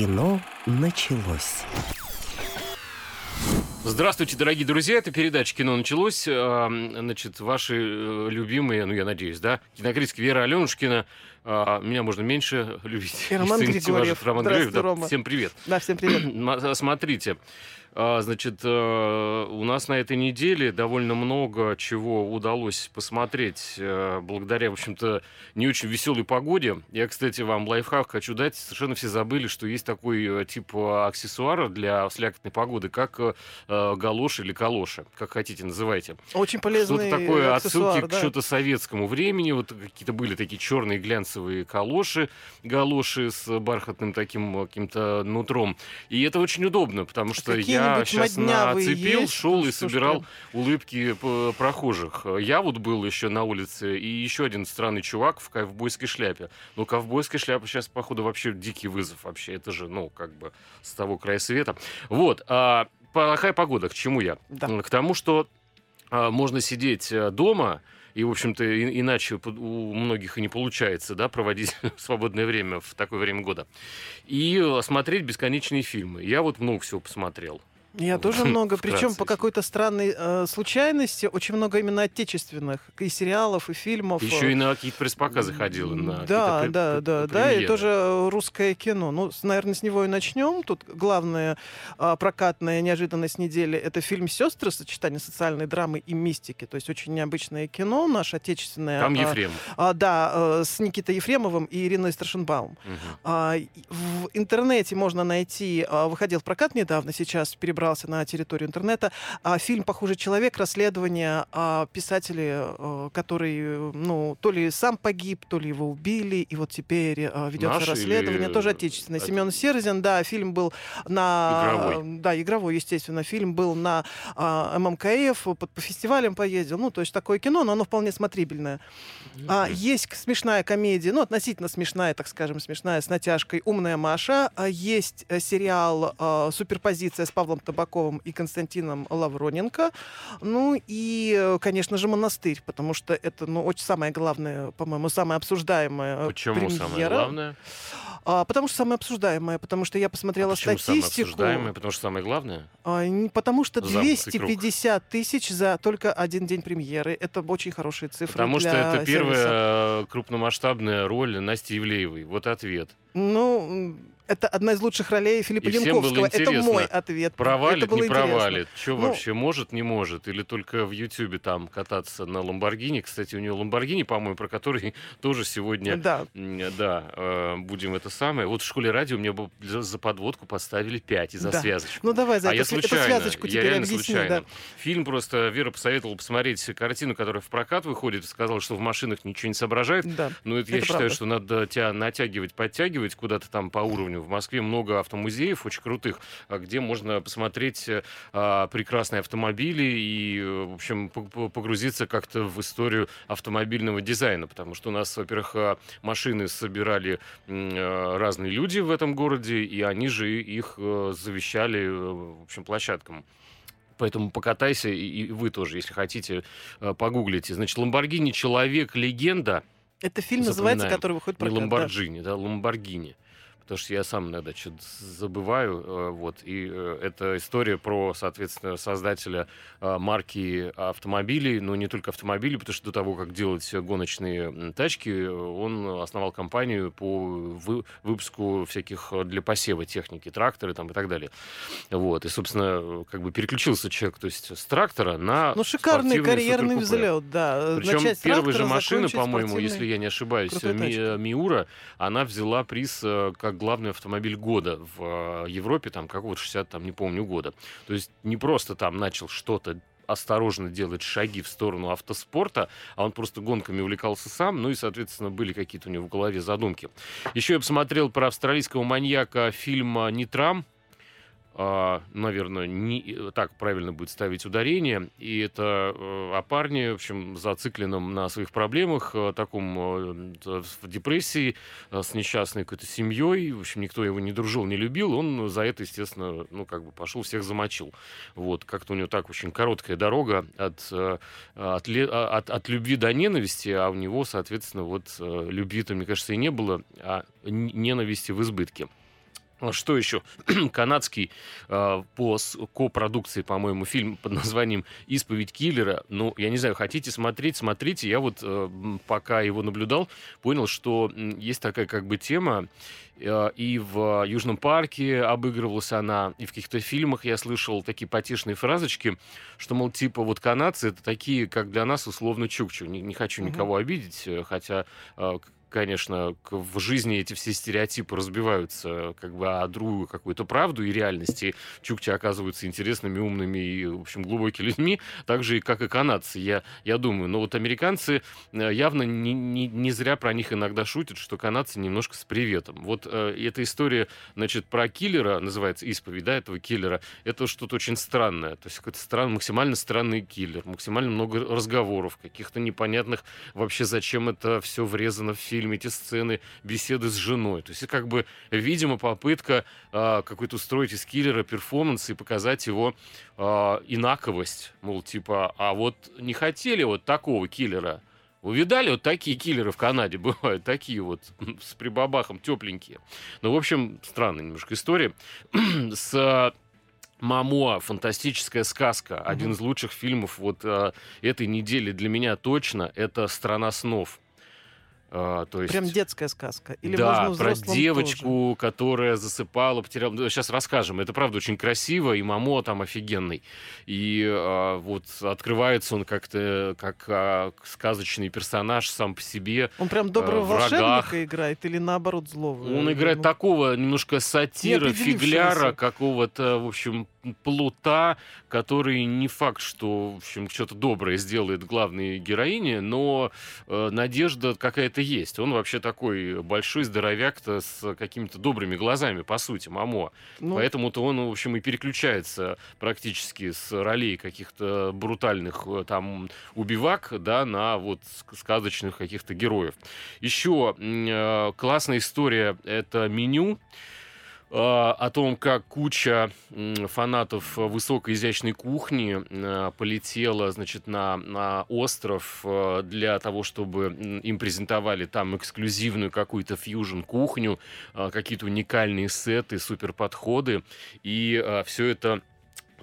Кино началось. Здравствуйте, дорогие друзья. Это передача «Кино началось». А, значит, ваши э, любимые, ну, я надеюсь, да, кинокритик Вера Аленушкина. А, меня можно меньше любить. И Роман Григорьев. Роман Григорьев. Да. Рома. Всем привет. Да, всем привет. Смотрите, а, значит, э, у нас на этой неделе довольно много чего удалось посмотреть э, благодаря, в общем-то, не очень веселой погоде. Я, кстати, вам лайфхак хочу дать. Совершенно все забыли, что есть такой э, тип аксессуара для слякотной погоды, как галоши или калоши, как хотите называйте. Очень полезный Что-то такое отсылки да. к что-то советскому времени. Вот какие-то были такие черные глянцевые калоши, галоши с бархатным таким каким-то нутром. И это очень удобно, потому что я я сейчас нацепил, есть, шел и собирал улыбки прохожих. Я вот был еще на улице, и еще один странный чувак в ковбойской шляпе. Ну, ковбойская шляпа сейчас, походу, вообще дикий вызов вообще. Это же, ну, как бы с того края света. Вот. А, плохая погода. К чему я? Да. К тому, что а, можно сидеть э, дома, и, в общем-то, иначе у многих и не получается, да, проводить свободное время в такое время года. И э, смотреть бесконечные фильмы. Я вот много всего посмотрел. Я тоже много, причем по какой-то странной э, случайности, очень много именно отечественных и сериалов, и фильмов. Еще и на какие-то пресс-показы ходила. На да, да, да, да, и тоже русское кино. Ну, наверное, с него и начнем. Тут главная э, прокатная неожиданность недели — это фильм «Сестры», сочетание социальной драмы и мистики. То есть очень необычное кино, наше отечественное. Там Ефрем. А, да, э, с Никитой Ефремовым и Ириной Страшенбаум. Угу. А, в интернете можно найти, а, выходил в прокат недавно, сейчас перебрал перебрался на территорию интернета. А фильм «Похожий человек», расследование о писателе, э, который, ну, то ли сам погиб, то ли его убили, и вот теперь э, ведется Наш расследование, или... тоже отечественное. От... Семен Серзин, да, фильм был на... Игровой. Да, игровой, естественно. Фильм был на а, ММКФ, по, по фестивалям поездил. Ну, то есть такое кино, но оно вполне смотрибельное. Mm-hmm. А, есть смешная комедия, ну, относительно смешная, так скажем, смешная, с натяжкой «Умная Маша». А, есть э, сериал а, «Суперпозиция» с Павлом Табаковым и Константином Лавроненко. Ну и, конечно же, «Монастырь», потому что это, ну, очень самое главное, по-моему, самое обсуждаемое Почему премьера. самое главное? А, потому что самое обсуждаемое, потому что я посмотрела а почему статистику. Самое обсуждаемое, потому что самое главное? А, не, потому что 250 тысяч за только один день премьеры. Это очень хорошие цифры. Потому для что это первая сервиса. крупномасштабная роль Насти Ивлеевой. Вот ответ. Ну, это одна из лучших ролей Филиппа и Янковского. это мой ответ. Провалит, это было не провалит. Что ну, вообще, может, не может? Или только в Ютьюбе там кататься на Ламборгини? Кстати, у нее Ламборгини, по-моему, про который тоже сегодня да. Да, э, будем это самое. Вот в школе радио мне бы за подводку поставили 5 и за да. связочку. Ну давай, за а это, я случайно, эту связочку я реально объясни, случайно. Да. Фильм просто Вера посоветовала посмотреть картину, которая в прокат выходит, сказала, что в машинах ничего не соображает. Да. Но это, это я правда. считаю, что надо тебя натягивать, подтягивать куда-то там по уровню. В Москве много автомузеев очень крутых, а, где можно посмотреть а, прекрасные автомобили и, в общем, погрузиться как-то в историю автомобильного дизайна, потому что у нас, во-первых, а, машины собирали разные люди в этом городе, и они же их завещали, в общем, площадкам. Поэтому покатайся, и вы тоже, если хотите, погуглите. Значит, Ламборгини «Человек-легенда». Это фильм называется, который выходит про Ламборджини, да, Ламборгини потому что я сам иногда что-то забываю, э, вот, и э, это история про, соответственно, создателя э, марки автомобилей, но не только автомобилей, потому что до того, как делать гоночные тачки, он основал компанию по выпуску всяких для посева техники, тракторы там и так далее, вот, и, собственно, как бы переключился человек, то есть с трактора на Ну, шикарный карьерный взлет, да. Причем первая же машина, по-моему, если я не ошибаюсь, Ми, Миура, она взяла приз как главный автомобиль года в э, Европе, там какого-то 60, там, не помню, года. То есть не просто там начал что-то осторожно делать шаги в сторону автоспорта, а он просто гонками увлекался сам, ну и, соответственно, были какие-то у него в голове задумки. Еще я посмотрел про австралийского маньяка фильма «Нитрам», а, наверное, не так правильно будет ставить ударение. И это э, о парне, в общем, зацикленном на своих проблемах, э, таком э, в депрессии, с несчастной какой-то семьей. В общем, никто его не дружил, не любил. Он за это, естественно, ну, как бы пошел, всех замочил. Вот, как-то у него так очень короткая дорога от, от, а, от, от любви до ненависти, а у него, соответственно, вот любви-то, мне кажется, и не было, а ненависти в избытке. Что еще? Канадский э, по копродукции, по-моему, фильм под названием «Исповедь киллера». Ну, я не знаю, хотите смотреть, смотрите. Я вот э, пока его наблюдал, понял, что есть такая как бы тема, э, и в Южном парке обыгрывалась она, и в каких-то фильмах я слышал такие потешные фразочки, что, мол, типа, вот канадцы это такие, как для нас, условно, чукчу. Не, не хочу никого обидеть, э, хотя э, конечно, в жизни эти все стереотипы разбиваются как бы о другую какую-то правду и реальности. Чукчи оказываются интересными, умными и, в общем, глубокими людьми, так же, как и канадцы, я, я думаю. Но вот американцы э, явно не, не, не зря про них иногда шутят, что канадцы немножко с приветом. Вот э, эта история, значит, про киллера, называется «Исповедь», да, этого киллера, это что-то очень странное. То есть какой-то стран, максимально странный киллер, максимально много разговоров, каких-то непонятных вообще, зачем это все врезано в фильм фильме эти сцены беседы с женой. То есть это как бы, видимо, попытка э, какой-то устроить из киллера перформанс и показать его э, инаковость. Мол, типа, а вот не хотели вот такого киллера. Вы видали, вот такие киллеры в Канаде бывают, такие вот с прибабахом тепленькие. Ну, в общем, странная немножко история. с Мамо, фантастическая сказка, mm-hmm. один из лучших фильмов вот э, этой недели для меня точно, это "Страна снов". А, то есть... Прям детская сказка. Или да, можно про девочку, тоже? которая засыпала, потеряла. Сейчас расскажем. Это правда очень красиво, и Мамо там офигенный. И а, вот открывается он как-то как а, сказочный персонаж сам по себе. Он прям доброго а, волшебника играет или наоборот злого? Он играет ну... такого немножко сатира, фигляра, какого-то, в общем, плута, который не факт, что, в общем, что-то доброе сделает главной героине, но э, надежда какая-то есть. Он вообще такой большой здоровяк-то с какими-то добрыми глазами, по сути, Мамо. Ну... Поэтому-то он, в общем, и переключается практически с ролей каких-то брутальных э, там убивак, да, на вот сказочных каких-то героев. Еще э, классная история — это меню. А, о том, как куча фанатов высокой изящной кухни а, полетела, значит, на, на остров а, для того, чтобы им презентовали там эксклюзивную какую-то фьюжн-кухню, какие-то уникальные сеты, супер подходы. И все это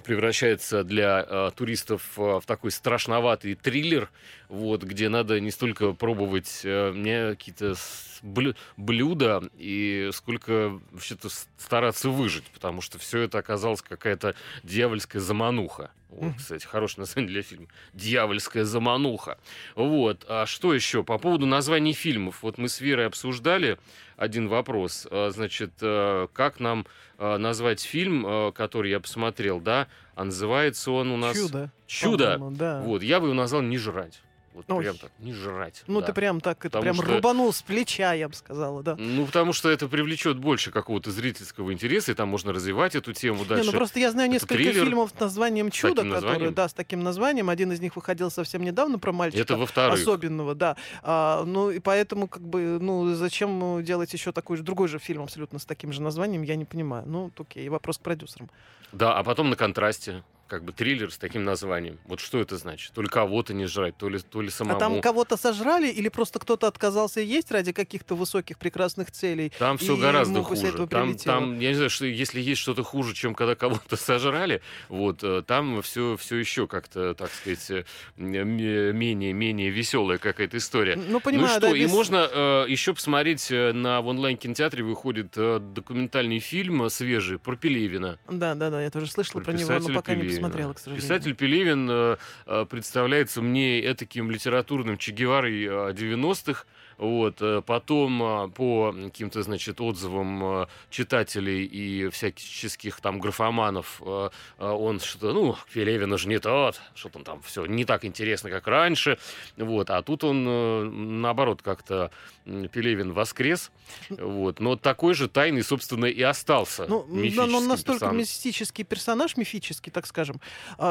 превращается для э, туристов э, в такой страшноватый триллер, вот, где надо не столько пробовать э, мне какие-то блю блюда, и сколько вообще-то стараться выжить, потому что все это оказалось какая-то дьявольская замануха. Вот, кстати, хорошее название для фильма. «Дьявольская замануха». Вот. А что еще? По поводу названий фильмов. Вот мы с Верой обсуждали один вопрос. А, значит, э, как нам э, назвать фильм, э, который я посмотрел, да? А называется он у нас... «Чудо». «Чудо». Да. Вот. Я бы его назвал «Не жрать». Вот Ой. прям так, не жрать. Ну, да. ты прям так, это прям что... рубанул с плеча, я бы сказала, да. Ну, потому что это привлечет больше какого-то зрительского интереса, и там можно развивать эту тему дальше. Не, ну просто я знаю это несколько триллер фильмов с названием «Чудо», которые, названием? да, с таким названием. Один из них выходил совсем недавно про мальчика. Это во вторых. Особенного, да. А, ну, и поэтому, как бы, ну, зачем делать еще такой же, другой же фильм абсолютно с таким же названием, я не понимаю. Ну, окей, вопрос к продюсерам. Да, а потом на контрасте как бы триллер с таким названием. Вот что это значит? То ли кого-то не жрать, то ли, то ли самому. А там кого-то сожрали или просто кто-то отказался есть ради каких-то высоких прекрасных целей? Там все гораздо хуже. Там, там, я не знаю, что если есть что-то хуже, чем когда кого-то сожрали, вот, э, там все, все еще как-то, так сказать, э, менее, менее веселая какая-то история. Ну, понимаю, ну что, да, и можно э, еще посмотреть э, на в онлайн-кинотеатре выходит э, документальный фильм свежий про Пелевина. Да, да, да, я тоже слышала про, про него, но пока Пелевина. не смотрела, к сожалению. Писатель Пелевин э, э, представляется мне таким литературным Че Геварой 90-х. Э, вот. Э, потом а, по каким-то, значит, отзывам а, читателей и всяческих там графоманов а, он что-то, ну, Пелевина же не тот, что-то там все не так интересно, как раньше. Вот. А тут он, э, наоборот, как-то Пелевин воскрес. Вот. Но такой же тайный, собственно, и остался. Ну, но он настолько персонаж. мистический персонаж, мифический, так скажем,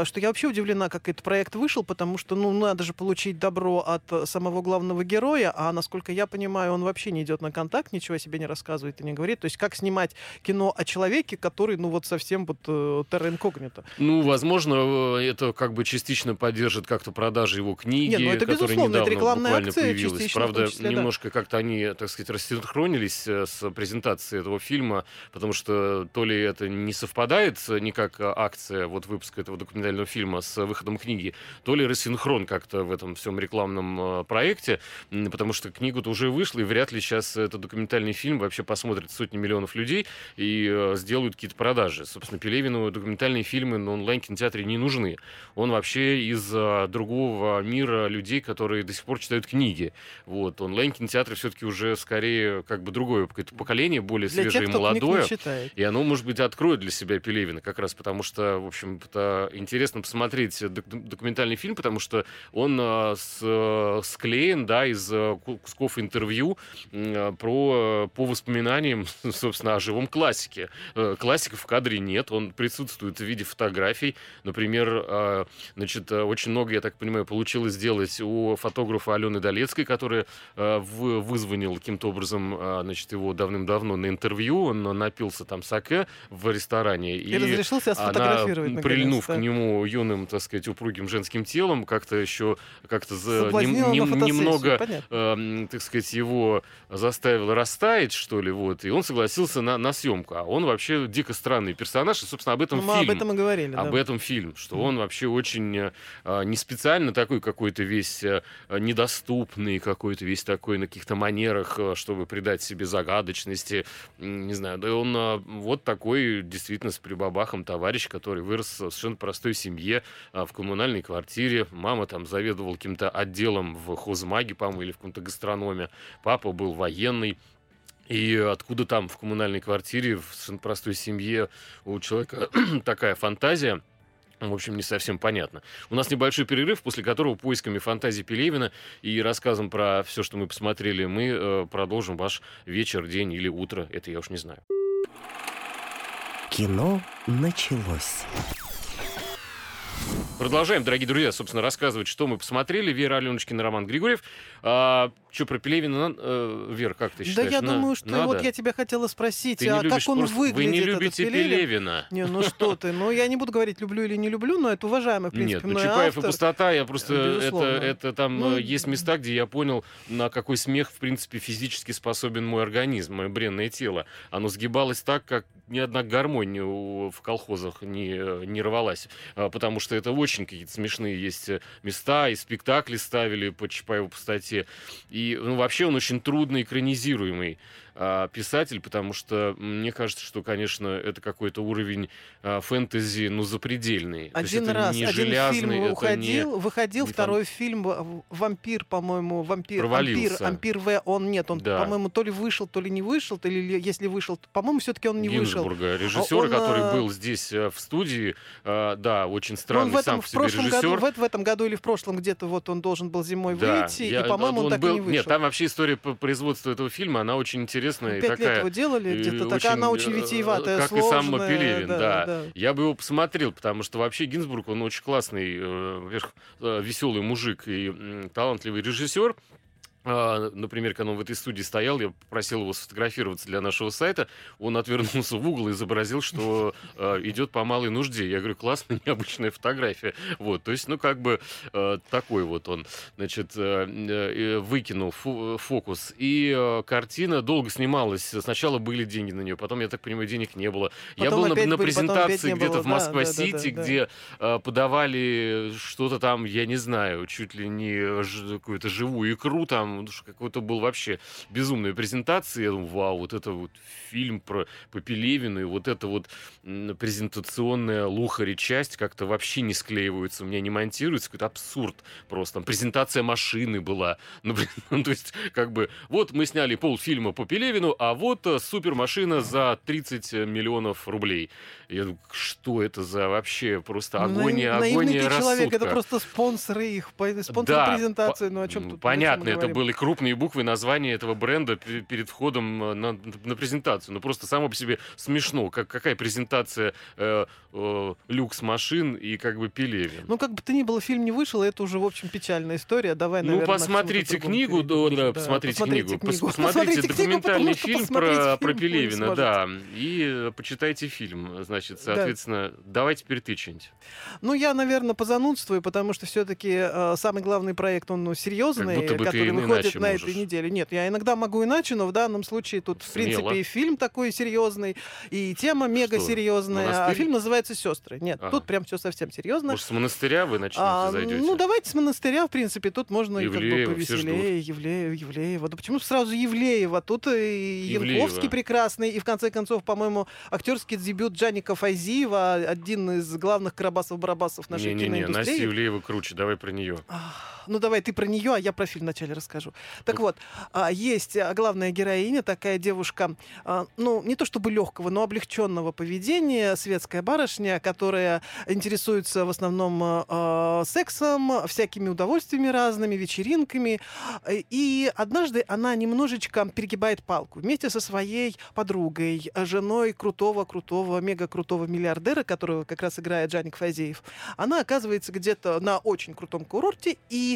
что я вообще удивлена, как этот проект вышел, потому что, ну, надо же получить добро от самого главного героя, а насколько насколько я понимаю, он вообще не идет на контакт, ничего о себе не рассказывает и не говорит. То есть как снимать кино о человеке, который, ну вот совсем вот э, терра инкогнито. Ну, возможно, э, это как бы частично поддержит как-то продажи его книги, Нет, ну, это, которая недавно это буквально акция, появилась. Правда, числе, немножко да. как-то они, так сказать, рассинхронились э, с презентацией этого фильма, потому что то ли это не совпадает никак акция вот выпуска этого документального фильма с выходом книги, то ли рассинхрон как-то в этом всем рекламном проекте, потому что книга-то уже вышла, и вряд ли сейчас этот документальный фильм вообще посмотрит сотни миллионов людей и э, сделают какие-то продажи. Собственно, Пелевину документальные фильмы на онлайн-кинотеатре не нужны. Он вообще из э, другого мира людей, которые до сих пор читают книги. Вот. Онлайн-кинотеатры все-таки уже скорее как бы другое какое-то поколение, более для свежее тех, и молодое. И оно, может быть, откроет для себя Пелевина как раз потому, что, в общем-то, интересно посмотреть документальный фильм, потому что он э, с, э, склеен, да, из э, кусков интервью э, про, по воспоминаниям, собственно, о живом классике. Э, классика в кадре нет, он присутствует в виде фотографий. Например, э, значит, очень много, я так понимаю, получилось сделать у фотографа Алены Долецкой, которая э, вызвонил каким-то образом, э, значит, его давным-давно на интервью, он напился там саке в ресторане. И, и разрешился сфотографировать, она, прильнув к нему юным, так сказать, упругим женским телом, как-то еще как-то за, нем, немного, э, так сказать, его заставил растаять, что ли, вот, и он согласился на, на съемку. А он вообще дико странный персонаж, и, собственно, об этом ну, фильм. об этом и говорили, Об да. этом фильм, что он вообще очень э, не специально такой какой-то весь э, недоступный, какой-то весь такой на каких-то манерах, э, чтобы придать себе загадочности, не знаю, да он э, вот такой действительно с прибабахом товарищ, который вырос в совершенно простой семье, э, в коммунальной квартире, мама там заведовала каким-то отделом в хозмаге, по-моему, или в каком-то гастрономе, папа был военный, и откуда там в коммунальной квартире, в простой семье у человека такая фантазия, в общем, не совсем понятно. У нас небольшой перерыв, после которого поисками фантазии Пелевина и рассказом про все, что мы посмотрели, мы э, продолжим ваш вечер, день или утро. Это я уж не знаю. Кино началось. Продолжаем, дорогие друзья, собственно, рассказывать, что мы посмотрели. Вера Аленочкина, Роман Григорьев. Что про Пелевина, э, Вер, как ты считаешь? Да я на, думаю, что надо? вот я тебя хотела спросить, ты а как он просто... выглядит, Вы не любите Пелевин? Пелевина? Не, ну что ты, ну я не буду говорить, люблю или не люблю, но это уважаемый, в принципе, Нет, ну Чапаев автор. и пустота, я просто, это, это там ну, э, есть места, где я понял, на какой смех, в принципе, физически способен мой организм, мое бренное тело. Оно сгибалось так, как ни одна гармония в колхозах не, не рвалась, а, потому что это очень какие-то смешные есть э, места, и спектакли ставили по Чапаеву пустоте. И ну, вообще он очень трудно экранизируемый а, писатель, потому что мне кажется, что, конечно, это какой-то уровень а, фэнтези, ну, запредельный. Один раз, не один железный, фильм уходил, не, выходил не второй фан... фильм «Вампир», по-моему, «Вампир», Провалился. «Ампир», «Ампир В», он нет, он, да. по-моему, то ли вышел, то ли не вышел, то ли если вышел, по-моему, все-таки он не Гинзбурга, вышел. режиссер, он, который а, был здесь э, в студии, э, да, очень странный в этом, сам в себе прошлом режиссер. Году, в, в этом году или в прошлом где-то вот он должен был зимой да, выйти, я, и, по-моему, он, он так был, и не вышел. Нет, там вообще история по производству этого фильма, она очень интересная. Пять такая, лет его делали где-то, такая она очень э, витиеватая, Как сложная, и сам Пелевин, да, да. да. Я бы его посмотрел, потому что вообще Гинзбург, он очень классный, э, э веселый мужик и э, талантливый режиссер. А, например, когда он в этой студии стоял, я попросил его сфотографироваться для нашего сайта, он отвернулся в угол и изобразил, что э, идет по малой нужде. Я говорю, классная, необычная фотография. Вот, то есть, ну, как бы э, такой вот он, значит, э, выкинул фу- фокус. И картина долго снималась. Сначала были деньги на нее, потом, я так понимаю, денег не было. Потом я был на, на были, презентации где-то в Москва-Сити, да, да, да, где подавали что-то там, я не знаю, чуть ли не какую-то живую икру там, потому что какой-то был вообще безумная презентация. Я думаю, вау, вот это вот фильм про по Пелевину, и вот эта вот презентационная лухари часть как-то вообще не склеиваются, у меня не монтируется, какой-то абсурд просто. Там презентация машины была. Ну, ну, то есть, как бы, вот мы сняли полфильма по Пелевину, а вот э, супермашина за 30 миллионов рублей. Я думаю, что это за вообще просто агония, На, агония рассудка. человек, это просто спонсоры их, спонсоры да, презентации, ну о чем тут Понятно, это были крупные буквы названия этого бренда перед входом э, на, на презентацию. Ну просто само по себе смешно, как, какая презентация э, э, люкс-машин и как бы Пелевин. Ну как бы то ни было, фильм не вышел, это уже, в общем, печальная история. Давай, ну, наверное, Ну посмотрите книгу, да, да, посмотрите, посмотрите книгу, книгу. Посмотрите, посмотрите документальный книгу, фильм про, про Пелевина, да, и почитайте фильм, значит, соответственно, да. давай теперь ты что-нибудь. Ну, я, наверное, позанудствую, потому что все-таки э, самый главный проект, он ну, серьезный, который выходит на можешь. этой неделе. Нет, я иногда могу иначе, но в данном случае тут, Смело. в принципе, и фильм такой серьезный, и тема мега серьезная. А фильм называется «Сестры». Нет, ага. тут прям все совсем серьезно. Может, с монастыря вы начнете а, зайдете? Ну, давайте с монастыря, в принципе, тут можно Евлеева, и как бы повеселее. Евлеева, Евлеева. Да почему сразу Евлеева? Тут и Янковский прекрасный, и в конце концов, по-моему, актерский дебют Джаника Файзиева, один из главных карабасов-барабасов нашей не, киноиндустрии. Не-не-не, Настя Евлеева круче, давай про нее. Ну, давай ты про нее, а я про фильм вначале расскажу. Так вот, а, есть а, главная героиня, такая девушка, а, ну, не то чтобы легкого, но облегченного поведения, светская барышня, которая интересуется в основном сексом, всякими удовольствиями разными, вечеринками. И однажды она немножечко перегибает палку вместе со своей подругой, женой крутого-крутого, мега-крутого миллиардера, которого как раз играет Джаник Фазеев. Она оказывается где-то на очень крутом курорте, и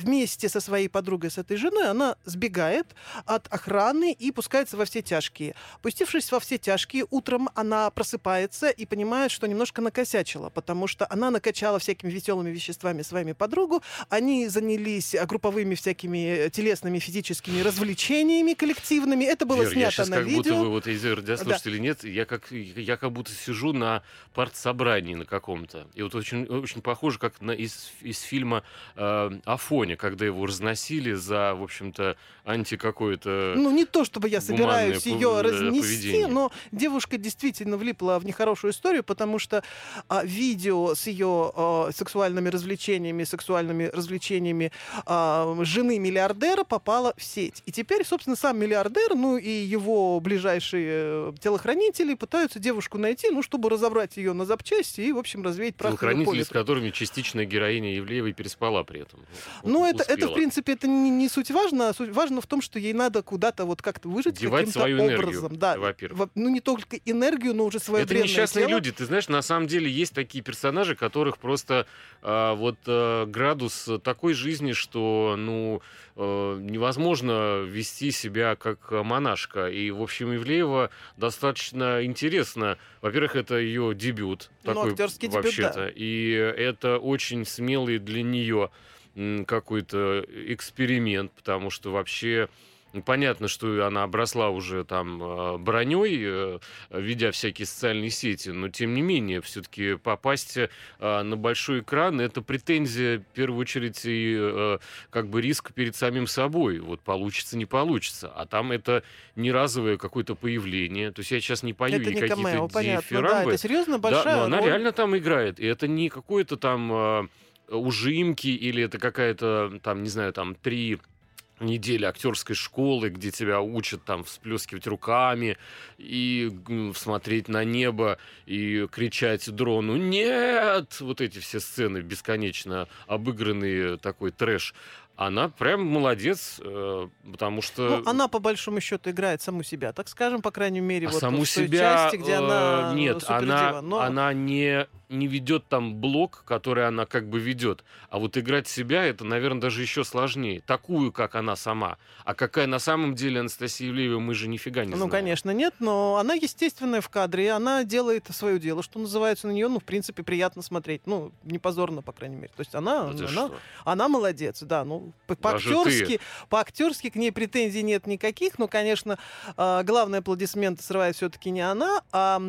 вместе со своей подругой, с этой женой, она сбегает от охраны и пускается во все тяжкие. Пустившись во все тяжкие, утром она просыпается и понимает, что немножко накосячила, потому что она накачала всякими веселыми веществами своими подругу, они занялись групповыми всякими телесными физическими развлечениями коллективными. Это было Вер, снято я на как видео. будто вы, вот, если радиослушатели да. нет, я как, я как будто сижу на партсобрании на каком-то. И вот очень, очень похоже, как на, из, из фильма э, Афоне, когда его разносили за, в общем-то, анти какое-то... Ну, не то, чтобы я собираюсь ее разнести, поведение. но девушка действительно влипла в нехорошую историю, потому что а, видео с ее а, сексуальными развлечениями, сексуальными развлечениями а, жены миллиардера попало в сеть. И теперь, собственно, сам миллиардер, ну и его ближайшие э, телохранители пытаются девушку найти, ну, чтобы разобрать ее на запчасти и, в общем, развеять прах Телохранители, с которыми частично героиня Евлеева переспала при этом. Ну, это, это, в принципе, это не, не суть важно. Суть важно в том, что ей надо куда-то вот как-то выжить каким-то свою образом. Энергию, да, во-первых. Ну, не только энергию, но уже свое Это несчастные тело. люди. Ты знаешь, на самом деле есть такие персонажи, которых просто а, вот а, градус такой жизни, что, ну, а, невозможно вести себя как монашка. И, в общем, Ивлеева достаточно интересно. Во-первых, это ее дебют. Ну, такой, актерский дебют, да. И это очень смелый для нее какой-то эксперимент, потому что вообще Понятно, что она обросла уже там э, броней, э, ведя всякие социальные сети, но тем не менее, все-таки попасть э, на большой экран это претензия, в первую очередь, и как бы риск перед самим собой. Вот получится, не получится. А там это не разовое какое-то появление. То есть я сейчас не пою это не какие-то понятно, да, это серьезно большая да, но она роль. реально там играет. И это не какое-то там ужимки или это какая-то, там, не знаю, там, три недели актерской школы, где тебя учат там всплескивать руками и смотреть на небо и кричать дрону «Нет!» Вот эти все сцены бесконечно обыгранные, такой трэш она прям молодец, э, потому что... Ну, она, по большому счету, играет саму себя, так скажем, по крайней мере, а вот саму в той себя, части, где она э, Нет, она, но... она не не ведет там блок, который она как бы ведет. А вот играть себя, это, наверное, даже еще сложнее. Такую, как она сама. А какая на самом деле Анастасия Ивлеева, мы же нифига не ну, знаем. Ну, конечно, нет, но она естественная в кадре, она делает свое дело, что называется, на нее, ну, в принципе, приятно смотреть. Ну, не позорно, по крайней мере. То есть она, ну, она, она молодец, да. Ну, по-актерски, по-актерски к ней претензий нет никаких, но, конечно, а, главный аплодисмент срывает все-таки не она, а...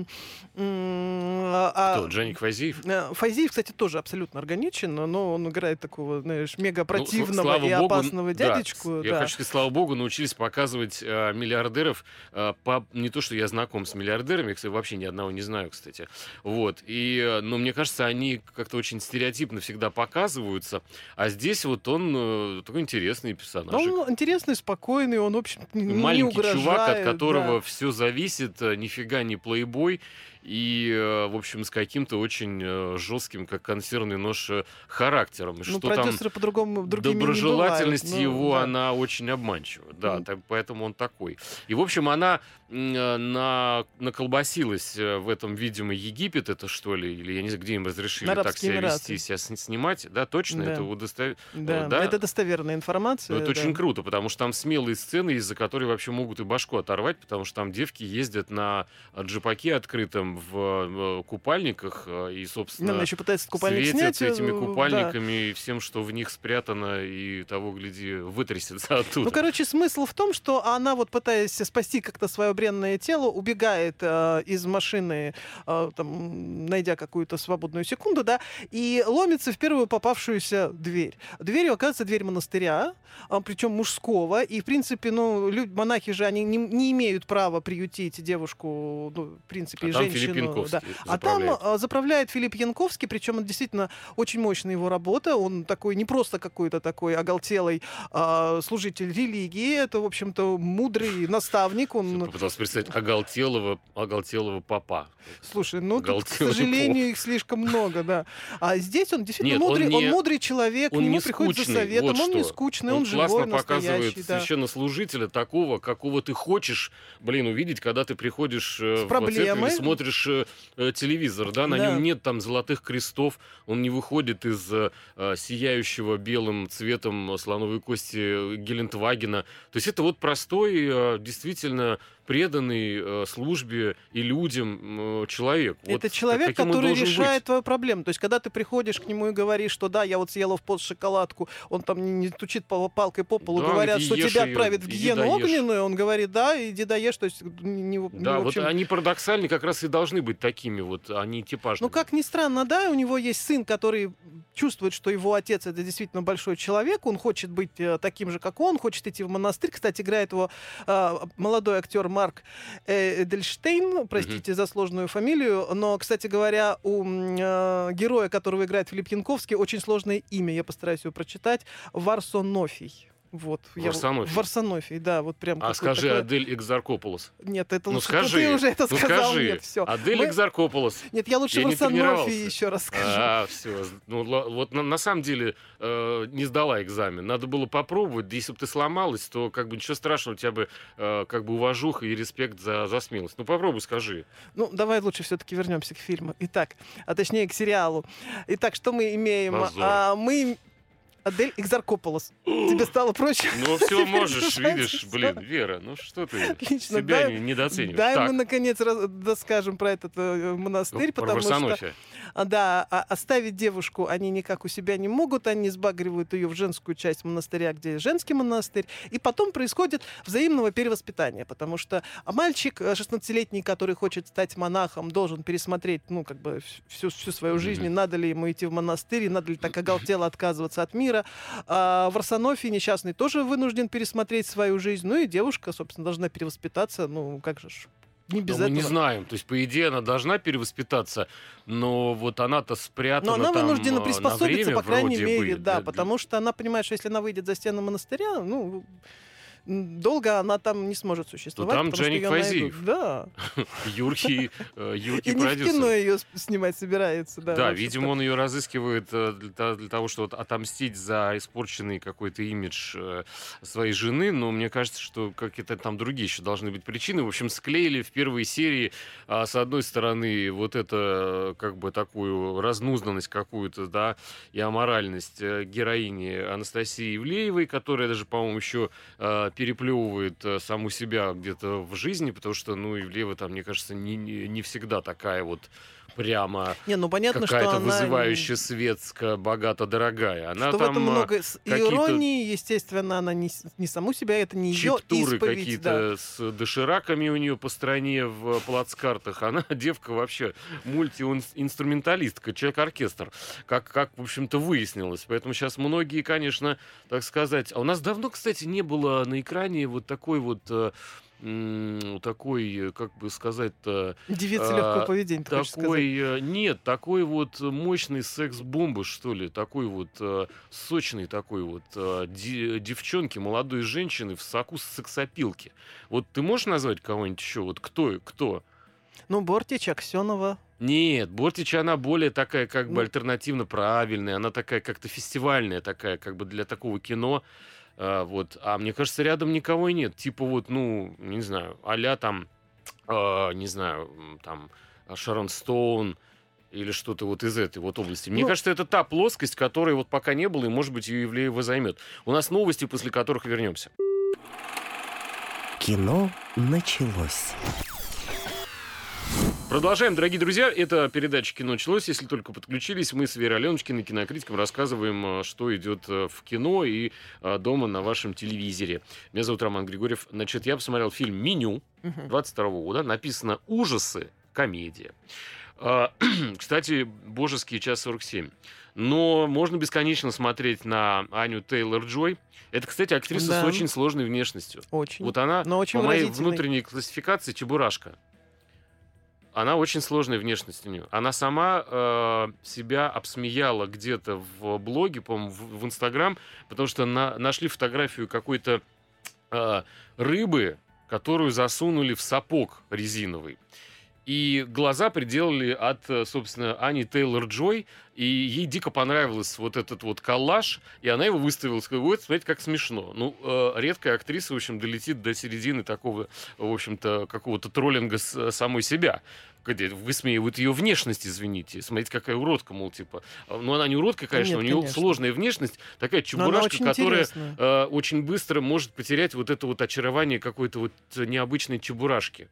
а Кто, Дженни Файзиев? Э, Файзиев, кстати, тоже абсолютно органичен, но он играет такого, знаешь, мега ну, противного ну, и богу, опасного дядечку. Да, Я хочу сказать, слава богу, научились показывать э, миллиардеров э, по... Не то, что я знаком с миллиардерами, кстати, вообще ни одного не знаю, кстати. Вот. И, э, но мне кажется, они как-то очень стереотипно всегда показываются. А здесь вот он э, такой интересный персонаж. Он интересный, спокойный, он, в общем, не Маленький угрожает, чувак, от которого да. все зависит, э, нифига не плейбой и, э, в общем, с каким-то очень э, жестким, как консервный нож, э, характером. Ну, что там по-другому доброжелательность бывают, ну, его, да. она очень обманчива. Да, mm. так, поэтому он такой. И, в общем, она на, наколбасилась в этом, видимо, Египет, это что ли, или я не знаю, где им разрешили так себя Эмираты. вести, себя снимать. Да, точно, да. это удостов... да. да, это достоверная информация. Но это да. очень круто, потому что там смелые сцены, из-за которых вообще могут и башку оторвать, потому что там девки ездят на джипаке открытом, в купальниках э, и, собственно, Она еще пытается купальник светят снять, этими купальниками да. и всем, что в них спрятано, и того, гляди, вытрясется оттуда. Ну, короче, смысл в том, что она, вот пытаясь спасти как-то свое бренное тело, убегает э, из машины, э, там, найдя какую-то свободную секунду, да, и ломится в первую попавшуюся дверь. Дверью оказывается дверь монастыря, э, причем мужского, и, в принципе, ну, люди, монахи же, они не, не имеют права приютить девушку, ну, в принципе, а женщину Филипп Янковский да. А там а, заправляет Филипп Янковский, причем это действительно очень мощная его работа. Он такой не просто какой-то такой оголтелый а, служитель религии, это, в общем-то, мудрый наставник. Он... Я попытался представить оголтелого, оголтелого папа. Слушай, ну, тут, к сожалению, их слишком много, да. А здесь он действительно Нет, мудрый, он, не, он мудрый человек, он к нему не приходит скучный, за советом, вот он что. не скучный, он, он живой, классно показывает да. священнослужителя такого, какого ты хочешь, блин, увидеть, когда ты приходишь э, С в проблемой. церковь смотришь э, э, телевизор, да, на да. нем нет там золотых крестов, он не выходит из э, сияющего белым цветом слоновой кости Гелендвагена. То есть это вот простой, действительно преданный э, службе и людям э, человек. Это вот человек, который решает быть. твою проблему. То есть, когда ты приходишь к нему и говоришь, что да, я вот съела в пост шоколадку, он там не, не стучит палкой по полу, да, говорят, что тебя ее, отправят в гиену огненную, он говорит, да, иди доешь, то есть не, не Да, не, общем... вот они парадоксальны как раз и должны быть такими вот, они типажными. Ну, как ни странно, да, у него есть сын, который чувствует, что его отец это действительно большой человек, он хочет быть э, таким же, как он, хочет идти в монастырь. Кстати, играет его э, молодой актер Марк Эдельштейн, простите mm-hmm. за сложную фамилию, но, кстати говоря, у э, героя, которого играет Филипп Янковский, очень сложное имя, я постараюсь его прочитать, Варсонофий. Вот, Варсонофий. Я, Варсонофий, да, вот прям. А скажи такое... Адель Экзаркополос. Нет, это ну, лучше скажи. ты уже это ну, сказал. Скажи. Нет, все. Адель Мы... Экзаркополос. Нет, я лучше я Варсонофий еще раз скажу. А, все. Ну, вот на, на самом деле э, не сдала экзамен. Надо было попробовать. Если бы ты сломалась, то как бы ничего страшного, у тебя бы э, как бы уважуха и респект за, за смелость. Ну, попробуй, скажи. Ну, давай лучше все-таки вернемся к фильму. Итак, а точнее к сериалу. Итак, что мы имеем? А, мы Адель Экзаркополос. Тебе стало проще? Ну, все можешь, видишь, блин, Вера, ну что ты Отлично, себя дай, недооцениваешь. Дай так. мы, наконец, расскажем про этот э, монастырь, ну, потому что... А, да, а оставить девушку они никак у себя не могут, они сбагривают ее в женскую часть монастыря, где женский монастырь, и потом происходит взаимного перевоспитания, потому что мальчик 16-летний, э, который хочет стать монахом, должен пересмотреть, ну, как бы всю, всю свою жизнь, mm-hmm. надо ли ему идти в монастырь, надо ли так оголтело отказываться от мира. А в Арсенофе несчастный тоже вынужден пересмотреть свою жизнь, ну и девушка, собственно, должна перевоспитаться, ну, как же не без но этого. Мы не знаем. То есть, по идее, она должна перевоспитаться, но вот она-то спрятана Но она там, вынуждена э, приспособиться, время, по крайней мере, бы, да, да, потому что она понимает, что если она выйдет за стены монастыря, ну, долго она там не сможет существовать. То там Джаник Фазиев. Да. Юркий, э, Юркий И не в кино ее снимать собирается. Да, да видимо, он ее разыскивает э, для, для того, чтобы отомстить за испорченный какой-то имидж э, своей жены, но мне кажется, что какие-то там другие еще должны быть причины. В общем, склеили в первой серии, а, с одной стороны, вот это как бы такую разнузданность какую-то, да, и аморальность героини Анастасии Ивлеевой, которая даже, по-моему, еще переплевывает э, саму себя где-то в жизни, потому что, ну, Ивлеева там, мне кажется, не, не, не всегда такая вот прямо не, ну, понятно, какая-то что вызывающая она... светская, богато дорогая. Она что там в этом много иронии, естественно, она не, не саму себя, это не ее исповедь. какие-то да. с дошираками у нее по стране в плацкартах. Она девка вообще мультиинструменталистка, человек-оркестр, как, как, в общем-то, выяснилось. Поэтому сейчас многие, конечно, так сказать... А у нас давно, кстати, не было на экране вот такой вот э, такой, как бы сказать-то... Девица легкого поведения, такой, э, Нет, такой вот мощный секс-бомба, что ли, такой вот э, сочный такой вот э, девчонки, молодой женщины в соку сексопилки. Вот ты можешь назвать кого-нибудь еще? Вот кто? кто? Ну, Бортич, Аксенова. Нет, Бортич, она более такая, как бы, ну... альтернативно правильная. Она такая, как-то фестивальная такая, как бы, для такого кино. А, вот. А мне кажется, рядом никого и нет. Типа вот, ну, не знаю, а там, э, не знаю, там, Шарон Стоун, или что-то вот из этой вот области. Мне ну, кажется, это та плоскость, которой вот пока не было, и, может быть, ее Ивлеева займет. У нас новости, после которых вернемся. Кино началось. Продолжаем, дорогие друзья. Это передача «Кино началось». Если только подключились, мы с Верой Аленочкиной, кинокритиком, рассказываем, э, что идет э, в кино и э, дома на вашем телевизоре. Меня зовут Роман Григорьев. Значит, я посмотрел фильм «Меню» 22 года. Написано «Ужасы. Комедия». А, кстати, божеский час 47. Но можно бесконечно смотреть на Аню Тейлор-Джой. Это, кстати, актриса да. с очень сложной внешностью. Очень. Вот она, Но очень по моей внутренней классификации, чебурашка она очень сложная внешность у нее. Она сама э, себя обсмеяла где-то в блоге, по-моему, в, в Инстаграм, потому что на, нашли фотографию какой-то э, рыбы, которую засунули в сапог резиновый. И глаза приделали от, э, собственно, Ани Тейлор-Джой, и ей дико понравился вот этот вот коллаж, и она его выставила, сказала, вот, смотрите, как смешно. Ну, э, редкая актриса, в общем, долетит до середины такого, в общем-то, какого-то троллинга с э, самой себя где высмеивают ее внешность, извините. Смотрите, какая уродка, мол, типа. А, ну, она не уродка, конечно, Нет, у нее конечно. сложная внешность, такая чебурашка, которая э, очень быстро может потерять вот это вот очарование какой-то вот необычной чебурашки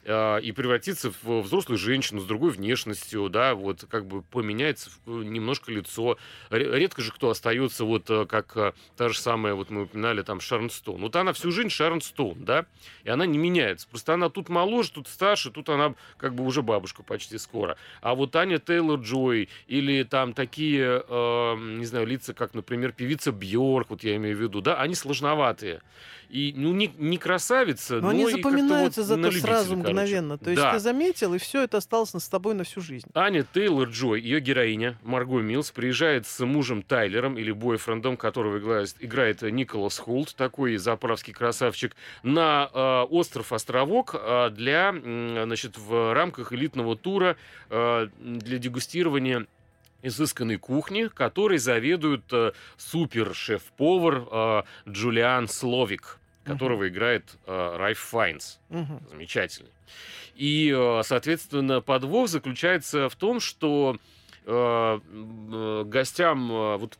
э, и превратиться в взрослую женщину с другой внешностью, да, вот как бы поменяется немножко лицо. Редко же кто остается вот э, как э, та же самая, вот мы упоминали там Шарон Стоун. Вот она всю жизнь Шарон Стоун, да, и она не меняется. Просто она тут моложе, тут старше, тут она как бы уже бабушка почти скоро. А вот Аня Тейлор-Джой или там такие, э, не знаю, лица, как, например, певица Бьорк, вот я имею в виду, да, они сложноватые. И, ну, не, не красавица, но, но они запоминаются вот зато сразу мгновенно. То есть да. ты заметил, и все это осталось с тобой на всю жизнь. Аня Тейлор-Джой, ее героиня, Марго Милс, приезжает с мужем Тайлером, или бойфрендом, которого играет, играет Николас Холт, такой заправский красавчик, на э, остров-островок э, для, э, значит, в рамках элитного тура э, для дегустирования изысканной кухни, которой заведует э, супер-шеф-повар э, Джулиан Словик которого uh-huh. играет э, Райф Файнс. Uh-huh. Замечательный. И, э, соответственно, подвох заключается в том, что э, э, гостям, э, вот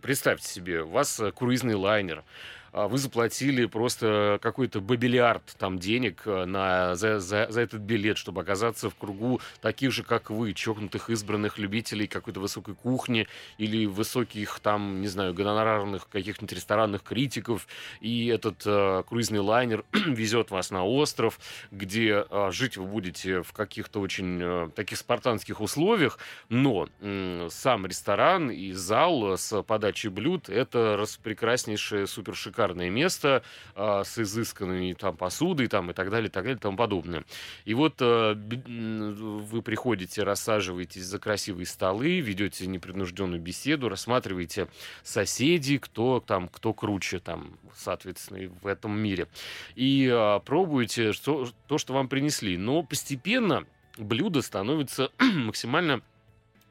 представьте себе, у вас круизный лайнер, вы заплатили просто какой-то бабилиард там денег э, на, за, за, за этот билет, чтобы оказаться в кругу таких же, как вы, чокнутых избранных любителей какой-то высокой кухни или высоких там, не знаю, гонорарных каких-нибудь ресторанных критиков. И этот э, круизный лайнер везет вас на остров, где э, жить вы будете в каких-то очень э, таких спартанских условиях, но э, сам ресторан и зал с подачей блюд — это прекраснейшее, супер шикарное шикарное место э, с изысканной там посудой там, и так далее, и так далее, и тому подобное. И вот э, вы приходите, рассаживаетесь за красивые столы, ведете непринужденную беседу, рассматриваете соседей, кто там, кто круче там, соответственно, в этом мире. И э, пробуете что, то, что вам принесли. Но постепенно блюда становятся максимально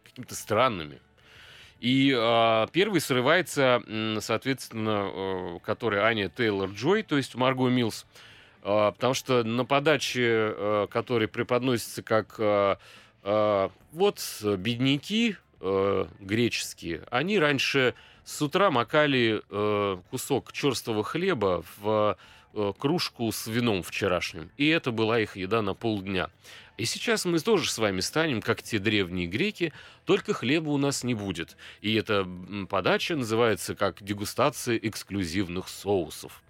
какими-то странными. И э, первый срывается, соответственно, э, который Аня Тейлор-Джой, то есть Марго Милс, э, потому что на подаче, э, который преподносится как э, э, вот бедняки э, греческие, они раньше с утра макали э, кусок черствого хлеба в э, кружку с вином вчерашним. И это была их еда на полдня. И сейчас мы тоже с вами станем, как те древние греки, только хлеба у нас не будет. И эта подача называется как дегустация эксклюзивных соусов.